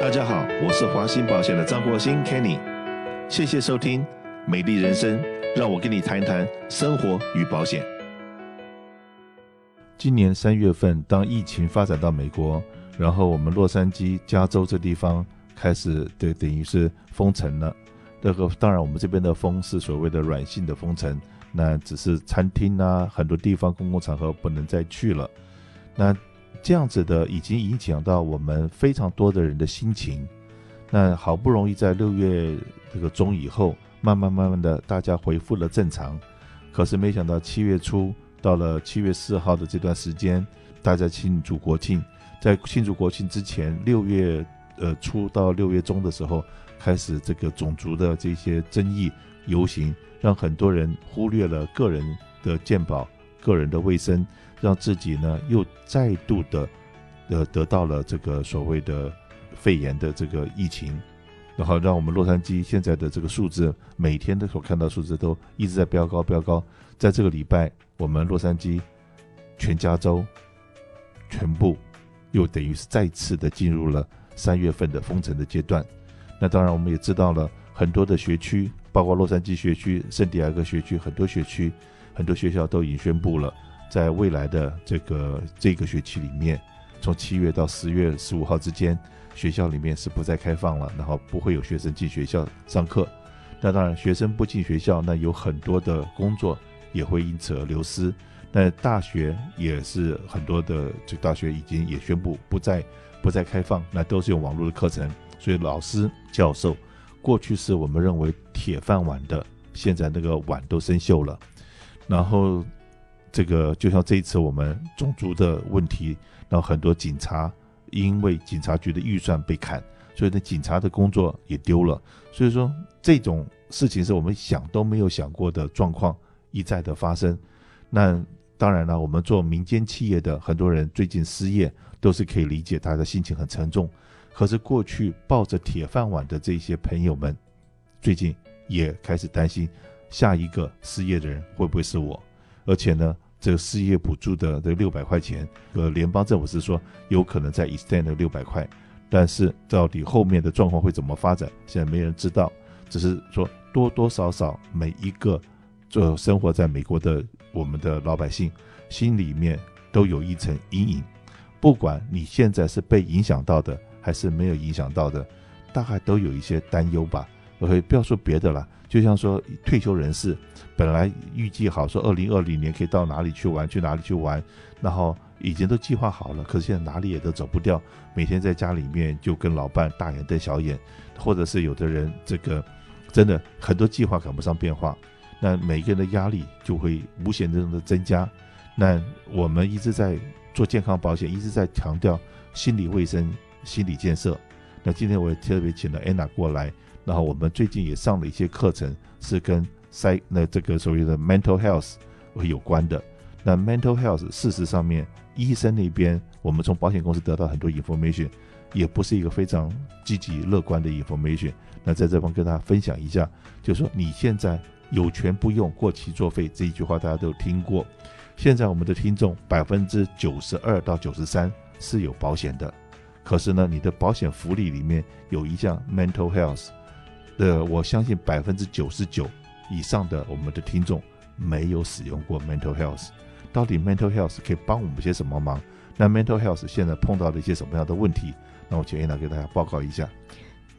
大家好，我是华兴保险的张国兴 Kenny，谢谢收听《美丽人生》，让我跟你谈一谈生活与保险。今年三月份，当疫情发展到美国，然后我们洛杉矶、加州这地方开始对，等于是封城了。这个当然，我们这边的封是所谓的软性的封城，那只是餐厅啊，很多地方公共场合不能再去了。那这样子的已经影响到我们非常多的人的心情。那好不容易在六月这个中以后，慢慢慢慢的大家恢复了正常，可是没想到七月初到了七月四号的这段时间，大家庆祝国庆，在庆祝国庆之前，六月呃初到六月中的时候，开始这个种族的这些争议游行，让很多人忽略了个人的健保、个人的卫生。让自己呢又再度的，呃，得到了这个所谓的肺炎的这个疫情，然后让我们洛杉矶现在的这个数字，每天的所看到数字都一直在飙高飙高。在这个礼拜，我们洛杉矶全加州全部又等于是再次的进入了三月份的封城的阶段。那当然，我们也知道了很多的学区，包括洛杉矶学区、圣地亚哥学区，很多学区、很多学校都已经宣布了。在未来的这个这个学期里面，从七月到十月十五号之间，学校里面是不再开放了，然后不会有学生进学校上课。那当然，学生不进学校，那有很多的工作也会因此而流失。那大学也是很多的，这大学已经也宣布不再不再开放，那都是用网络的课程。所以老师教授，过去是我们认为铁饭碗的，现在那个碗都生锈了，然后。这个就像这一次我们种族的问题，然后很多警察因为警察局的预算被砍，所以呢警察的工作也丢了。所以说这种事情是我们想都没有想过的状况一再的发生。那当然了，我们做民间企业的很多人最近失业，都是可以理解，他的心情很沉重。可是过去抱着铁饭碗的这些朋友们，最近也开始担心，下一个失业的人会不会是我？而且呢，这个失业补助的这六百块钱，呃，联邦政府是说有可能再 extend 六百块，但是到底后面的状况会怎么发展，现在没人知道。只是说多多少少每一个就生活在美国的我们的老百姓心里面都有一层阴影，不管你现在是被影响到的还是没有影响到的，大概都有一些担忧吧。OK，不要说别的了，就像说退休人士，本来预计好说二零二零年可以到哪里去玩，去哪里去玩，然后已经都计划好了，可是现在哪里也都走不掉，每天在家里面就跟老伴大眼瞪小眼，或者是有的人这个真的很多计划赶不上变化，那每个人的压力就会无限的的增加。那我们一直在做健康保险，一直在强调心理卫生、心理建设。那今天我也特别请了安娜过来。然后我们最近也上了一些课程，是跟 psy 那这个所谓的 mental health 有关的。那 mental health 事实上面，医生那边我们从保险公司得到很多 information，也不是一个非常积极乐观的 information。那在这方跟大家分享一下，就是说你现在有权不用过期作废这一句话大家都听过。现在我们的听众百分之九十二到九十三是有保险的，可是呢，你的保险福利里面有一项 mental health。的，我相信百分之九十九以上的我们的听众没有使用过 mental health。到底 mental health 可以帮我们些什么忙？那 mental health 现在碰到了一些什么样的问题？那我请 Anna 给大家报告一下。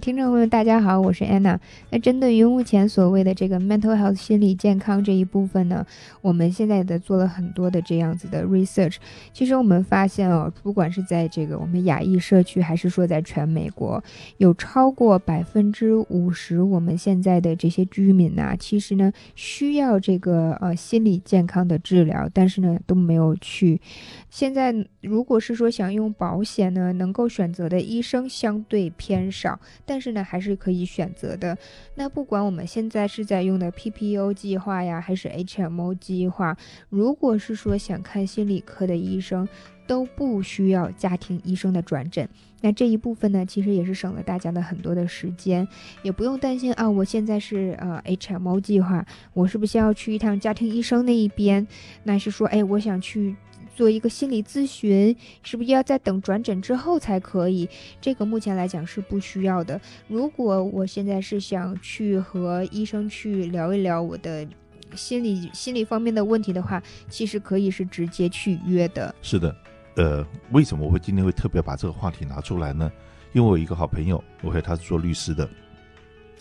听众朋友，大家好，我是安娜。那针对于目前所谓的这个 mental health 心理健康这一部分呢，我们现在的做了很多的这样子的 research。其实我们发现哦，不管是在这个我们亚裔社区，还是说在全美国，有超过百分之五十我们现在的这些居民呐，其实呢需要这个呃心理健康的治疗，但是呢都没有去。现在如果是说想用保险呢，能够选择的医生相对偏少。但是呢，还是可以选择的。那不管我们现在是在用的 PPO 计划呀，还是 HMO 计划，如果是说想看心理科的医生，都不需要家庭医生的转诊。那这一部分呢，其实也是省了大家的很多的时间，也不用担心啊。我现在是呃 HMO 计划，我是不是要去一趟家庭医生那一边？那是说，哎，我想去。做一个心理咨询？是不是要在等转诊之后才可以？这个目前来讲是不需要的。如果我现在是想去和医生去聊一聊我的心理心理方面的问题的话，其实可以是直接去约的。是的，呃，为什么我会今天会特别把这个话题拿出来呢？因为我一个好朋友，OK，他是做律师的，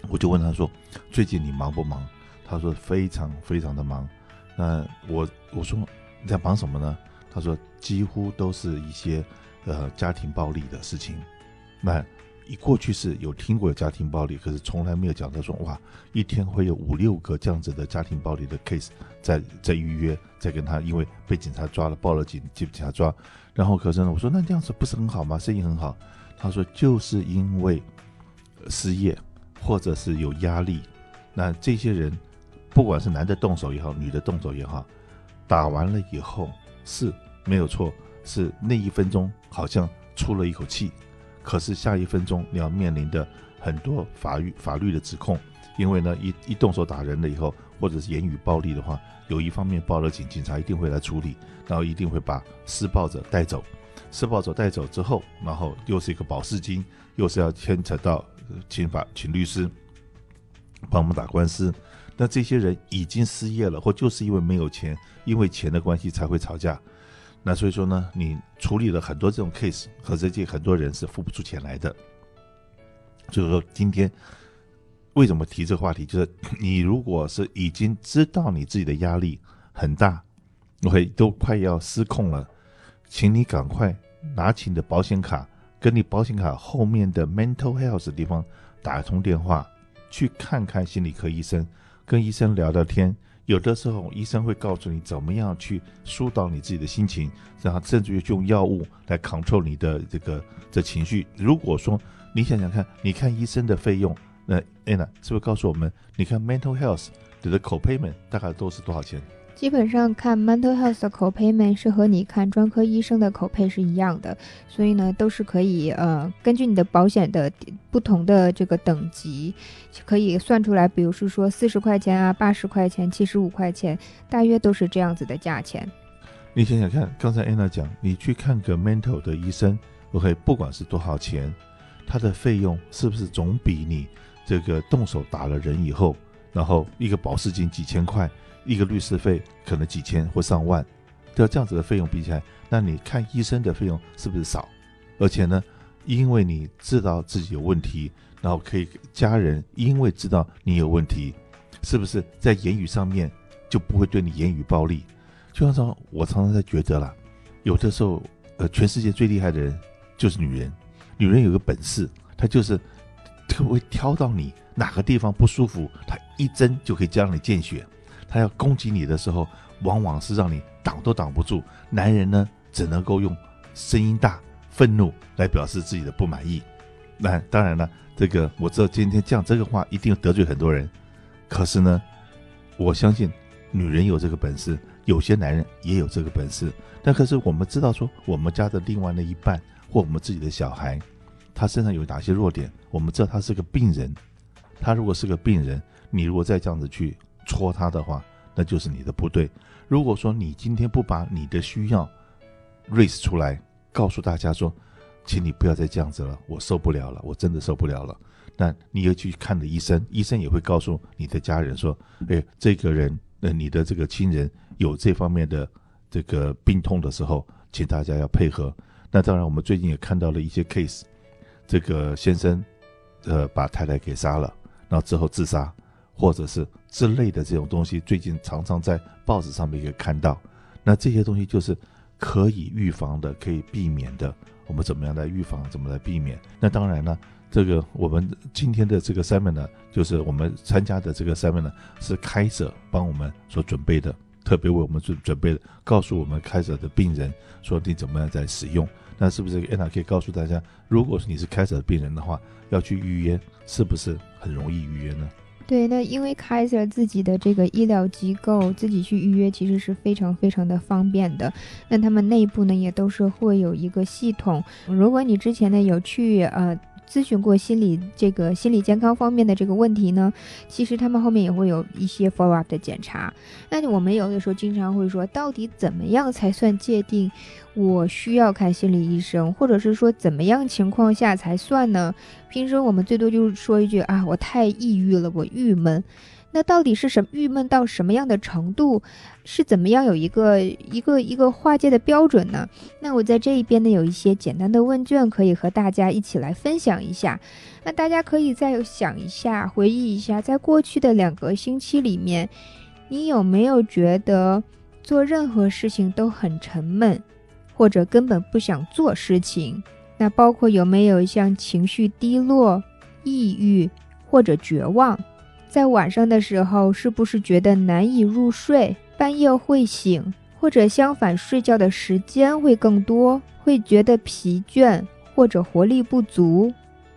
我就问他说：“最近你忙不忙？”他说：“非常非常的忙。”那我我说：“你在忙什么呢？”他说：“几乎都是一些呃家庭暴力的事情。”那一过去是有听过有家庭暴力，可是从来没有讲到说哇，一天会有五六个这样子的家庭暴力的 case 在在预约，在跟他因为被警察抓了，报了警，被警察抓，然后可是呢，我说那这样子不是很好吗？生意很好。他说：“就是因为失业，或者是有压力，那这些人，不管是男的动手也好，女的动手也好，打完了以后是没有错，是那一分钟好像出了一口气，可是下一分钟你要面临的很多法律法律的指控，因为呢，一一动手打人了以后，或者是言语暴力的话，有一方面报了警，警察一定会来处理，然后一定会把施暴者带走。”施暴者带走之后，然后又是一个保释金，又是要牵扯到请法请律师帮我们打官司。那这些人已经失业了，或就是因为没有钱，因为钱的关系才会吵架。那所以说呢，你处理了很多这种 case，和这些很多人是付不出钱来的。就是说，今天为什么提这个话题？就是你如果是已经知道你自己的压力很大，会都快要失控了。请你赶快拿起你的保险卡，跟你保险卡后面的 mental health 的地方打通电话，去看看心理科医生，跟医生聊聊天。有的时候医生会告诉你怎么样去疏导你自己的心情，然后甚至于用药物来 control 你的这个这情绪。如果说你想想看，你看医生的费用，那 Anna 是不是告诉我们，你看 mental health 你的 copayment 大概都是多少钱？基本上看 mental health 的 copayment 是和你看专科医生的 copay 是一样的，所以呢都是可以呃根据你的保险的不同的这个等级，可以算出来，比如是说四十块钱啊、八十块钱、七十五块钱，大约都是这样子的价钱。你想想看，刚才 Anna 讲，你去看个 mental 的医生，OK，不管是多少钱，他的费用是不是总比你这个动手打了人以后，然后一个保释金几千块？一个律师费可能几千或上万，对这样子的费用比起来，那你看医生的费用是不是少？而且呢，因为你知道自己有问题，然后可以家人因为知道你有问题，是不是在言语上面就不会对你言语暴力？就像说，我常常在觉得啦，有的时候，呃，全世界最厉害的人就是女人，女人有个本事，她就是特会挑到你哪个地方不舒服，她一针就可以将你见血。他要攻击你的时候，往往是让你挡都挡不住。男人呢，只能够用声音大、愤怒来表示自己的不满意。那当然了，这个我知道今天讲这个话一定得罪很多人。可是呢，我相信女人有这个本事，有些男人也有这个本事。但可是我们知道说，我们家的另外那一半或我们自己的小孩，他身上有哪些弱点？我们知道他是个病人。他如果是个病人，你如果再这样子去。戳他的话，那就是你的不对。如果说你今天不把你的需要 raise 出来，告诉大家说，请你不要再这样子了，我受不了了，我真的受不了了。那你又去看了医生，医生也会告诉你的家人说，哎，这个人，那你的这个亲人有这方面的这个病痛的时候，请大家要配合。那当然，我们最近也看到了一些 case，这个先生，呃，把太太给杀了，然后之后自杀。或者是之类的这种东西，最近常常在报纸上面也看到。那这些东西就是可以预防的，可以避免的。我们怎么样来预防？怎么来避免？那当然呢，这个我们今天的这个 seminar 呢，就是我们参加的这个 seminar 呢，是开者帮我们所准备的，特别为我们准准备的，告诉我们开者的病人说你怎么样在使用。那是不是 Anna 可以告诉大家，如果你是开设的病人的话，要去预约，是不是很容易预约呢？对，那因为 Kaiser 自己的这个医疗机构自己去预约，其实是非常非常的方便的。那他们内部呢，也都是会有一个系统。如果你之前呢有去呃咨询过心理这个心理健康方面的这个问题呢，其实他们后面也会有一些 follow up 的检查。那我们有的时候经常会说，到底怎么样才算界定我需要看心理医生，或者是说怎么样情况下才算呢？平时我们最多就是说一句啊，我太抑郁了，我郁闷。那到底是什么郁闷到什么样的程度，是怎么样有一个一个一个划界的标准呢？那我在这一边呢，有一些简单的问卷可以和大家一起来分享一下。那大家可以再想一下，回忆一下，在过去的两个星期里面，你有没有觉得做任何事情都很沉闷，或者根本不想做事情？那包括有没有像情绪低落、抑郁或者绝望？在晚上的时候，是不是觉得难以入睡，半夜会醒，或者相反，睡觉的时间会更多，会觉得疲倦或者活力不足，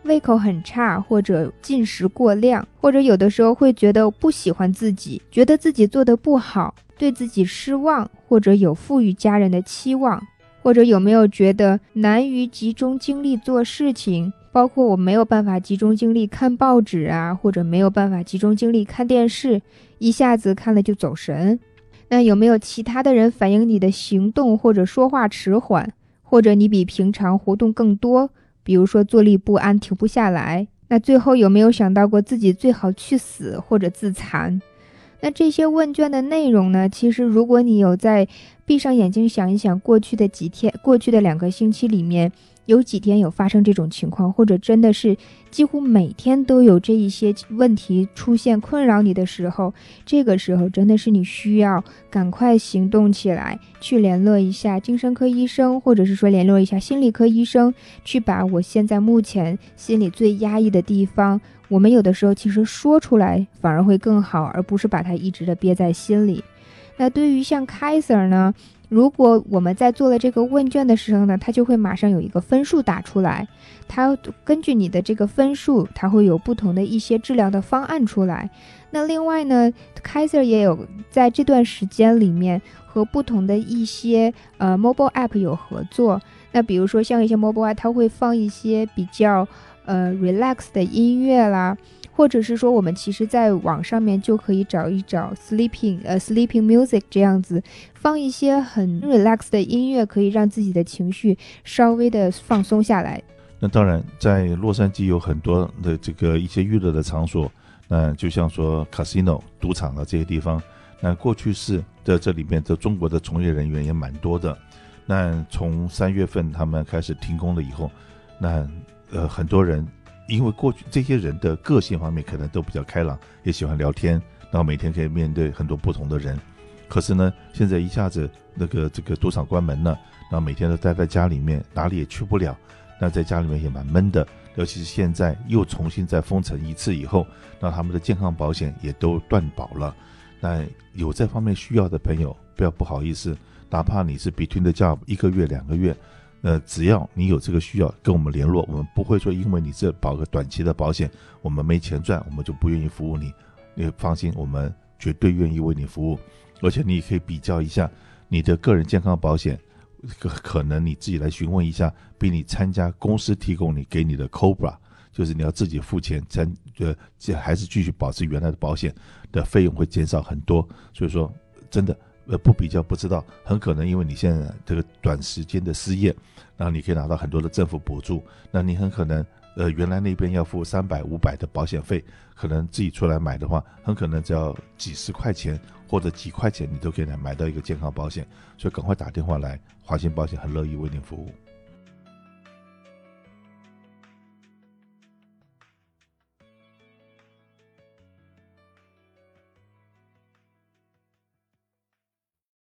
胃口很差或者进食过量，或者有的时候会觉得不喜欢自己，觉得自己做得不好，对自己失望，或者有负于家人的期望，或者有没有觉得难于集中精力做事情？包括我没有办法集中精力看报纸啊，或者没有办法集中精力看电视，一下子看了就走神。那有没有其他的人反映你的行动或者说话迟缓，或者你比平常活动更多，比如说坐立不安、停不下来？那最后有没有想到过自己最好去死或者自残？那这些问卷的内容呢？其实如果你有在闭上眼睛想一想，过去的几天、过去的两个星期里面。有几天有发生这种情况，或者真的是几乎每天都有这一些问题出现困扰你的时候，这个时候真的是你需要赶快行动起来，去联络一下精神科医生，或者是说联络一下心理科医生，去把我现在目前心里最压抑的地方，我们有的时候其实说出来反而会更好，而不是把它一直的憋在心里。那对于像 Kaiser 呢？如果我们在做了这个问卷的时候呢，它就会马上有一个分数打出来，它根据你的这个分数，它会有不同的一些治疗的方案出来。那另外呢，Kaiser 也有在这段时间里面和不同的一些呃 mobile app 有合作。那比如说像一些 mobile app，它会放一些比较呃 relax 的音乐啦。或者是说，我们其实在网上面就可以找一找 sleeping 呃 sleeping music 这样子，放一些很 relax 的音乐，可以让自己的情绪稍微的放松下来。那当然，在洛杉矶有很多的这个一些娱乐的场所，那就像说 casino 赌场啊这些地方，那过去是的这里面的中国的从业人员也蛮多的。那从三月份他们开始停工了以后，那呃很多人。因为过去这些人的个性方面可能都比较开朗，也喜欢聊天，然后每天可以面对很多不同的人。可是呢，现在一下子那个这个赌场关门了，然后每天都待在家里面，哪里也去不了，那在家里面也蛮闷的。尤其是现在又重新再封城一次以后，那他们的健康保险也都断保了。那有这方面需要的朋友，不要不好意思，哪怕你是 between the job 一个月两个月。呃，只要你有这个需要，跟我们联络，我们不会说因为你这保个短期的保险，我们没钱赚，我们就不愿意服务你。你放心，我们绝对愿意为你服务。而且你也可以比较一下你的个人健康保险，可可能你自己来询问一下，比你参加公司提供你给你的 Cobra，就是你要自己付钱参，呃，这还是继续保持原来的保险的费用会减少很多。所以说，真的。呃，不比较不知道，很可能因为你现在这个短时间的失业，然后你可以拿到很多的政府补助，那你很可能呃原来那边要付三百五百的保险费，可能自己出来买的话，很可能只要几十块钱或者几块钱，你都可以来买到一个健康保险，所以赶快打电话来，华信保险很乐意为您服务。